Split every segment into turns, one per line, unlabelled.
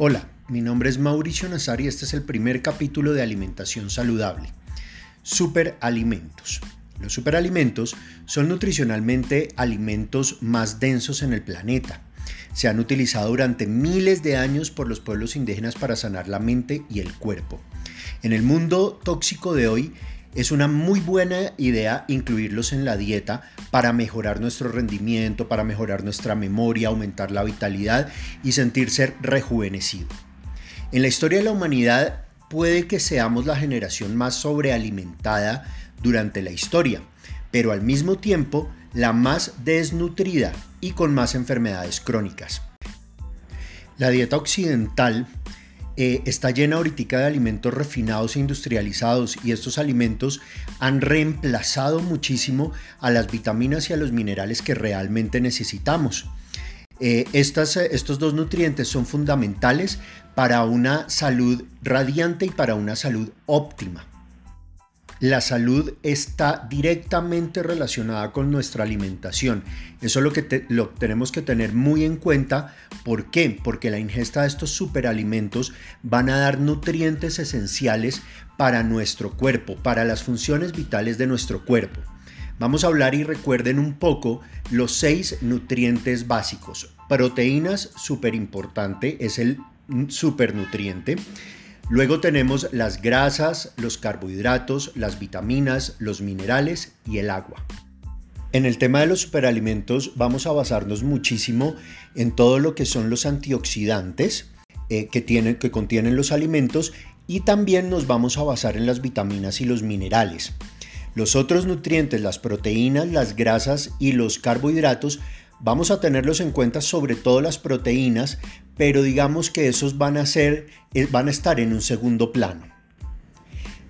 Hola, mi nombre es Mauricio Nazar y este es el primer capítulo de Alimentación Saludable. Superalimentos. Los superalimentos son nutricionalmente alimentos más densos en el planeta. Se han utilizado durante miles de años por los pueblos indígenas para sanar la mente y el cuerpo. En el mundo tóxico de hoy, es una muy buena idea incluirlos en la dieta para mejorar nuestro rendimiento, para mejorar nuestra memoria, aumentar la vitalidad y sentirse rejuvenecido. En la historia de la humanidad puede que seamos la generación más sobrealimentada durante la historia, pero al mismo tiempo la más desnutrida y con más enfermedades crónicas. La dieta occidental eh, está llena ahorita de alimentos refinados e industrializados y estos alimentos han reemplazado muchísimo a las vitaminas y a los minerales que realmente necesitamos. Eh, eh, estos dos nutrientes son fundamentales para una salud radiante y para una salud óptima. La salud está directamente relacionada con nuestra alimentación. Eso es lo que lo tenemos que tener muy en cuenta. ¿Por qué? Porque la ingesta de estos superalimentos van a dar nutrientes esenciales para nuestro cuerpo, para las funciones vitales de nuestro cuerpo. Vamos a hablar y recuerden un poco los seis nutrientes básicos. Proteínas, súper importante, es el supernutriente. Luego tenemos las grasas, los carbohidratos, las vitaminas, los minerales y el agua. En el tema de los superalimentos vamos a basarnos muchísimo en todo lo que son los antioxidantes eh, que, tienen, que contienen los alimentos y también nos vamos a basar en las vitaminas y los minerales. Los otros nutrientes, las proteínas, las grasas y los carbohidratos, vamos a tenerlos en cuenta sobre todo las proteínas, pero digamos que esos van a ser eh, van a estar en un segundo plano.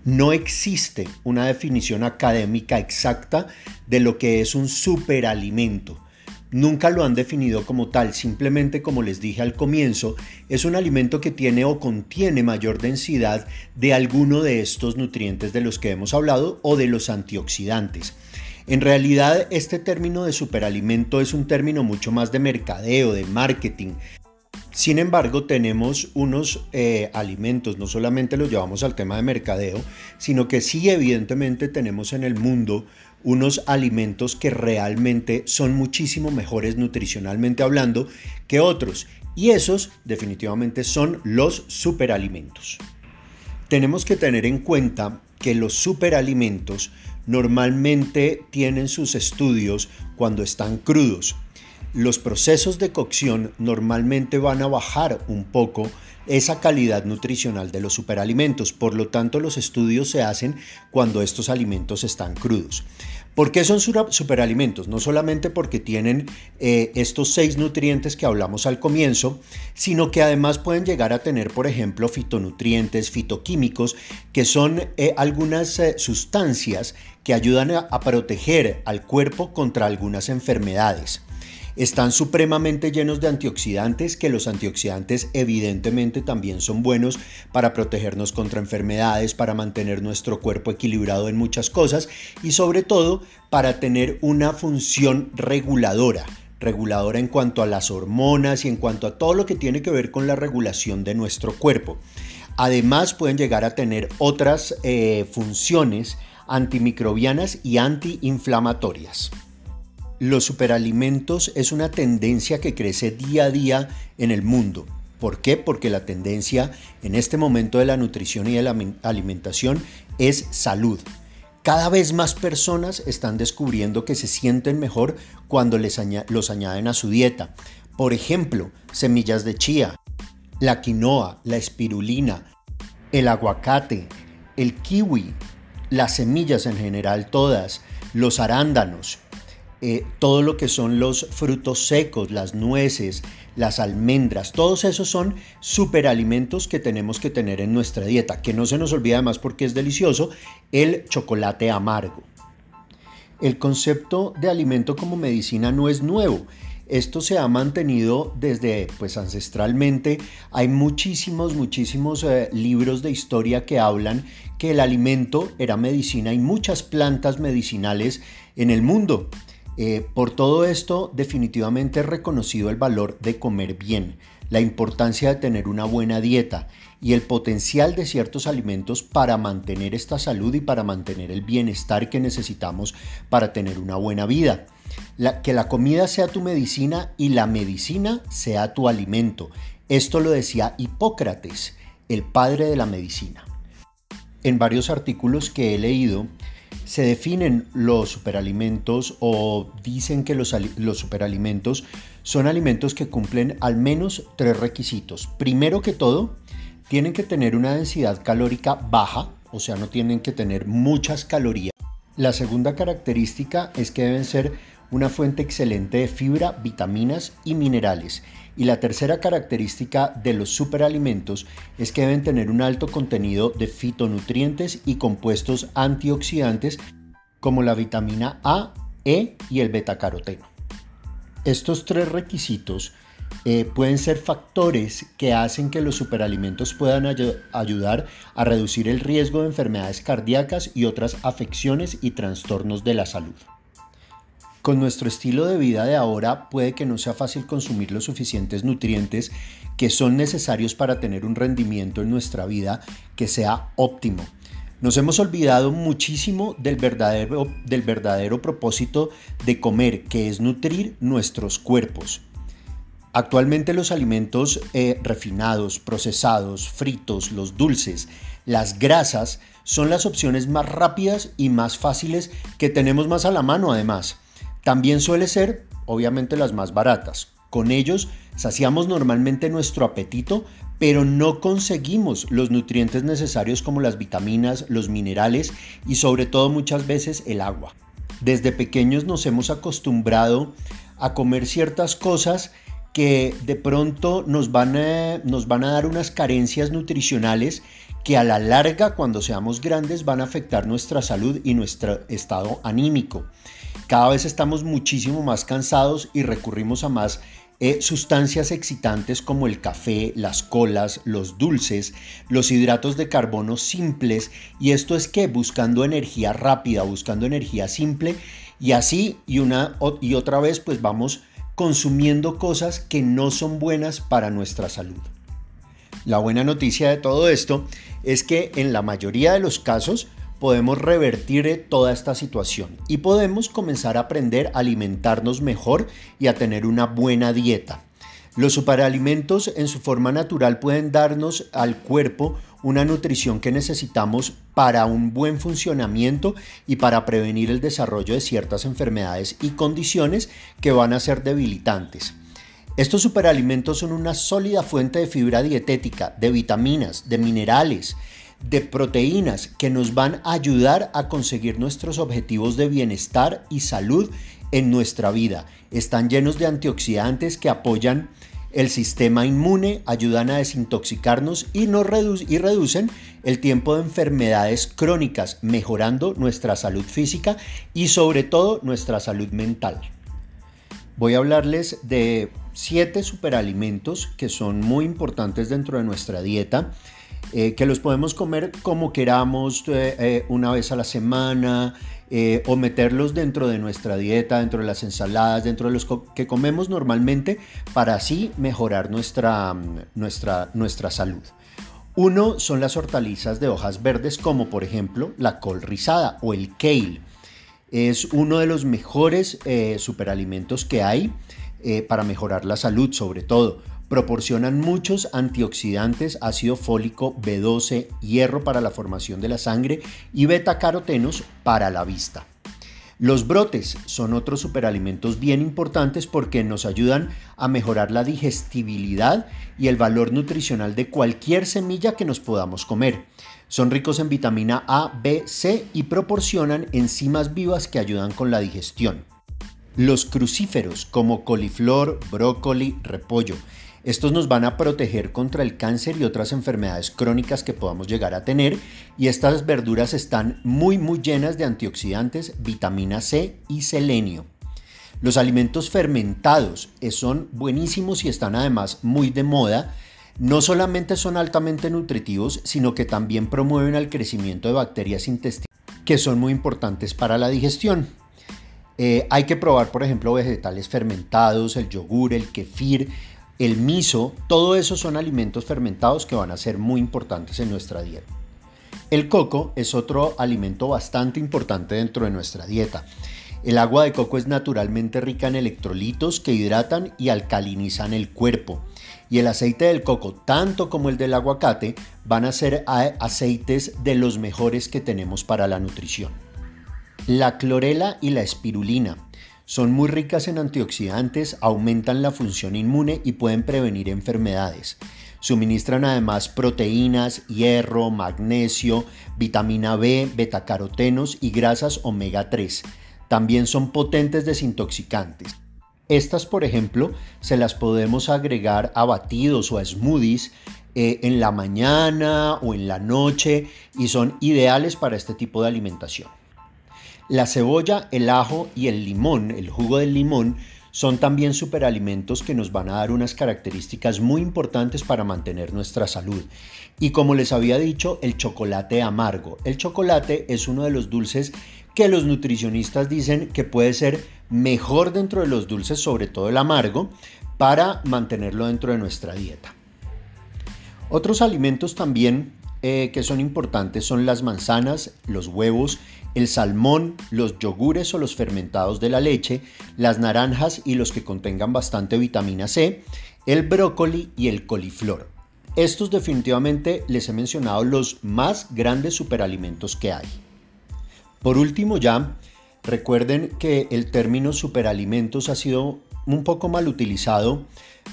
No existe una definición académica exacta de lo que es un superalimento. Nunca lo han definido como tal, simplemente como les dije al comienzo, es un alimento que tiene o contiene mayor densidad de alguno de estos nutrientes de los que hemos hablado o de los antioxidantes. En realidad, este término de superalimento es un término mucho más de mercadeo, de marketing, sin embargo, tenemos unos eh, alimentos, no solamente los llevamos al tema de mercadeo, sino que sí evidentemente tenemos en el mundo unos alimentos que realmente son muchísimo mejores nutricionalmente hablando que otros. Y esos definitivamente son los superalimentos. Tenemos que tener en cuenta que los superalimentos normalmente tienen sus estudios cuando están crudos los procesos de cocción normalmente van a bajar un poco esa calidad nutricional de los superalimentos. Por lo tanto, los estudios se hacen cuando estos alimentos están crudos. ¿Por qué son superalimentos? No solamente porque tienen eh, estos seis nutrientes que hablamos al comienzo, sino que además pueden llegar a tener, por ejemplo, fitonutrientes, fitoquímicos, que son eh, algunas eh, sustancias que ayudan a proteger al cuerpo contra algunas enfermedades. Están supremamente llenos de antioxidantes, que los antioxidantes evidentemente también son buenos para protegernos contra enfermedades, para mantener nuestro cuerpo equilibrado en muchas cosas y sobre todo para tener una función reguladora reguladora en cuanto a las hormonas y en cuanto a todo lo que tiene que ver con la regulación de nuestro cuerpo. Además pueden llegar a tener otras eh, funciones antimicrobianas y antiinflamatorias. Los superalimentos es una tendencia que crece día a día en el mundo. ¿Por qué? Porque la tendencia en este momento de la nutrición y de la alimentación es salud. Cada vez más personas están descubriendo que se sienten mejor cuando les los añaden a su dieta. Por ejemplo, semillas de chía, la quinoa, la espirulina, el aguacate, el kiwi, las semillas en general todas, los arándanos, eh, todo lo que son los frutos secos, las nueces, las almendras, todos esos son superalimentos que tenemos que tener en nuestra dieta. Que no se nos olvide además porque es delicioso, el chocolate amargo. El concepto de alimento como medicina no es nuevo. Esto se ha mantenido desde pues ancestralmente. Hay muchísimos, muchísimos eh, libros de historia que hablan que el alimento era medicina y muchas plantas medicinales en el mundo. Eh, por todo esto, definitivamente he reconocido el valor de comer bien. la importancia de tener una buena dieta y el potencial de ciertos alimentos para mantener esta salud y para mantener el bienestar que necesitamos para tener una buena vida. que la comida sea tu medicina y la medicina sea tu alimento. Esto lo decía Hipócrates, el padre de la medicina. En varios artículos que he leído, se definen los superalimentos o dicen que los, superalimentos son alimentos que cumplen al menos tres requisitos. Primero que todo, tienen que tener una densidad calórica baja, o sea, no tienen que tener muchas calorías. La segunda característica es que deben ser una fuente excelente de fibra, vitaminas y minerales. Y la tercera característica de los superalimentos es que deben tener un alto contenido de fitonutrientes y compuestos antioxidantes como la vitamina A, E y el betacaroteno. Estos tres requisitos eh, pueden ser factores que hacen que los superalimentos puedan ayudar a reducir el riesgo de enfermedades cardíacas y otras afecciones y trastornos de la salud. Con nuestro estilo de vida de ahora puede que no sea fácil consumir los suficientes nutrientes que son necesarios para tener un rendimiento en nuestra vida que sea óptimo. Nos hemos olvidado muchísimo del verdadero, del verdadero propósito de comer, que es nutrir nuestros cuerpos. Actualmente los alimentos eh, refinados, procesados, fritos, los dulces, las grasas son las opciones más rápidas y más fáciles que tenemos más a la mano además. También suele ser, obviamente, las más baratas. Con ellos saciamos normalmente nuestro apetito, pero no conseguimos los nutrientes necesarios como las vitaminas, los minerales y sobre todo muchas veces el agua. Desde pequeños nos hemos acostumbrado a comer ciertas cosas que de pronto nos van, a, nos van a dar unas carencias nutricionales que a la larga cuando seamos grandes van a afectar nuestra salud y nuestro estado anímico. Cada vez estamos muchísimo más cansados y recurrimos a más eh, sustancias excitantes como el café, las colas, los dulces, los hidratos de carbono simples y esto es que buscando energía rápida, buscando energía simple y así y una y otra vez pues vamos consumiendo cosas que no son buenas para nuestra salud. La buena noticia de todo esto es que en la mayoría de los casos podemos revertir toda esta situación y podemos comenzar a aprender a alimentarnos mejor y a tener una buena dieta. Los superalimentos en su forma natural pueden darnos al cuerpo una nutrición que necesitamos para un buen funcionamiento y para prevenir el desarrollo de ciertas enfermedades y condiciones que van a ser debilitantes. Estos superalimentos son una sólida fuente de fibra dietética, de vitaminas, de minerales, de proteínas que nos van a ayudar a conseguir nuestros objetivos de bienestar y salud en nuestra vida. Están llenos de antioxidantes que apoyan el sistema inmune, ayudan a desintoxicarnos y, nos y reducen el tiempo de enfermedades crónicas, mejorando nuestra salud física y sobre todo nuestra salud mental. Voy a hablarles de siete superalimentos que son muy importantes dentro de nuestra dieta. Eh, que los podemos comer como queramos, eh, eh, una vez a la semana, eh, o meterlos dentro de nuestra dieta, dentro de las ensaladas, dentro de los que comemos normalmente, para así mejorar nuestra, nuestra, nuestra salud. Uno son las hortalizas de hojas verdes como por ejemplo la col rizada o el kale. Es uno de los mejores eh, superalimentos que hay eh, para mejorar la salud sobre todo Proporcionan muchos antioxidantes, ácido fólico, B12, hierro para la formación de la sangre y betacarotenos para la vista. Los brotes son otros superalimentos bien importantes porque nos ayudan a mejorar la digestibilidad y el valor nutricional de cualquier semilla que nos podamos comer. Son ricos en vitamina A, B, C y proporcionan enzimas vivas que ayudan con la digestión. Los crucíferos como coliflor, brócoli, repollo estos nos van a proteger contra el cáncer y otras enfermedades crónicas que podamos llegar a tener y estas verduras están muy muy llenas de antioxidantes, vitamina C y selenio. Los alimentos fermentados eh, son buenísimos y están además muy de moda. No solamente son altamente nutritivos, sino que también promueven el crecimiento de bacterias intestinales que son muy importantes para la digestión. Eh, hay que probar, por ejemplo, vegetales fermentados, el yogur, el kefir, el miso, todo eso son alimentos fermentados que van a ser muy importantes en nuestra dieta. El coco es otro alimento bastante importante dentro de nuestra dieta. El agua de coco es naturalmente rica en electrolitos que hidratan y alcalinizan el cuerpo. Y el aceite del coco, tanto como el del aguacate, van a ser aceites de los mejores que tenemos para la nutrición. La clorela y la espirulina son muy ricas en antioxidantes, aumentan la función inmune y pueden prevenir enfermedades. Suministran además proteínas, hierro, magnesio, vitamina B, betacarotenos y grasas omega 3 también son potentes desintoxicantes. Estas, por ejemplo, se las podemos agregar a batidos o a smoothies eh, en la mañana o en la noche y son ideales para este tipo de alimentación. La cebolla, el ajo y el limón, el jugo del limón, son también superalimentos que nos van a dar unas características muy importantes para mantener nuestra salud. Y como les había dicho, el chocolate amargo. El chocolate es uno de los dulces que los nutricionistas dicen que puede ser mejor dentro de los dulces, sobre todo el amargo, para mantenerlo dentro de nuestra dieta. Otros alimentos también eh, que son importantes son las manzanas, los huevos, el salmón, los yogures o los fermentados de la leche, las naranjas y los que contengan bastante vitamina C, el brócoli y el coliflor. Estos definitivamente les he mencionado los más grandes superalimentos que hay. Por último ya, recuerden que el término superalimentos ha sido un poco mal utilizado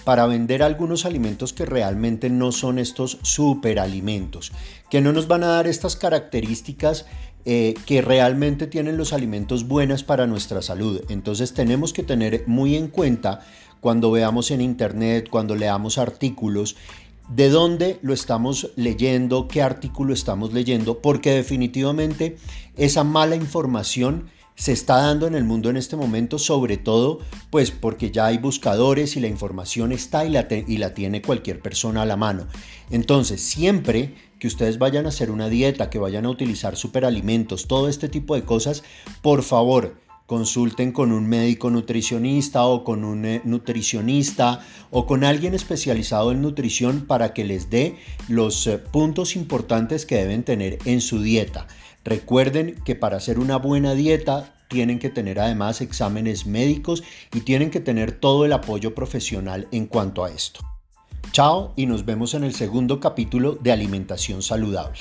para vender algunos alimentos que realmente no son estos superalimentos, que no nos van a dar estas características eh, que realmente tienen los alimentos buenas para nuestra salud. Entonces tenemos que tener muy en cuenta cuando veamos en internet, cuando leamos artículos, de dónde lo estamos leyendo, qué artículo estamos leyendo, porque definitivamente esa mala información se está dando en el mundo en este momento, sobre todo pues porque ya hay buscadores y la información está y la, y la tiene cualquier persona a la mano. Entonces, siempre que ustedes vayan a hacer una dieta, que vayan a utilizar superalimentos, todo este tipo de cosas, por favor, consulten con un médico nutricionista o con un eh, nutricionista o con alguien especializado en nutrición para que les dé los eh, puntos importantes que deben tener en su dieta. Recuerden que para hacer una buena dieta tienen que tener además exámenes médicos y tienen que tener todo el apoyo profesional en cuanto a esto. Chao y nos vemos en el segundo capítulo de Alimentación Saludable.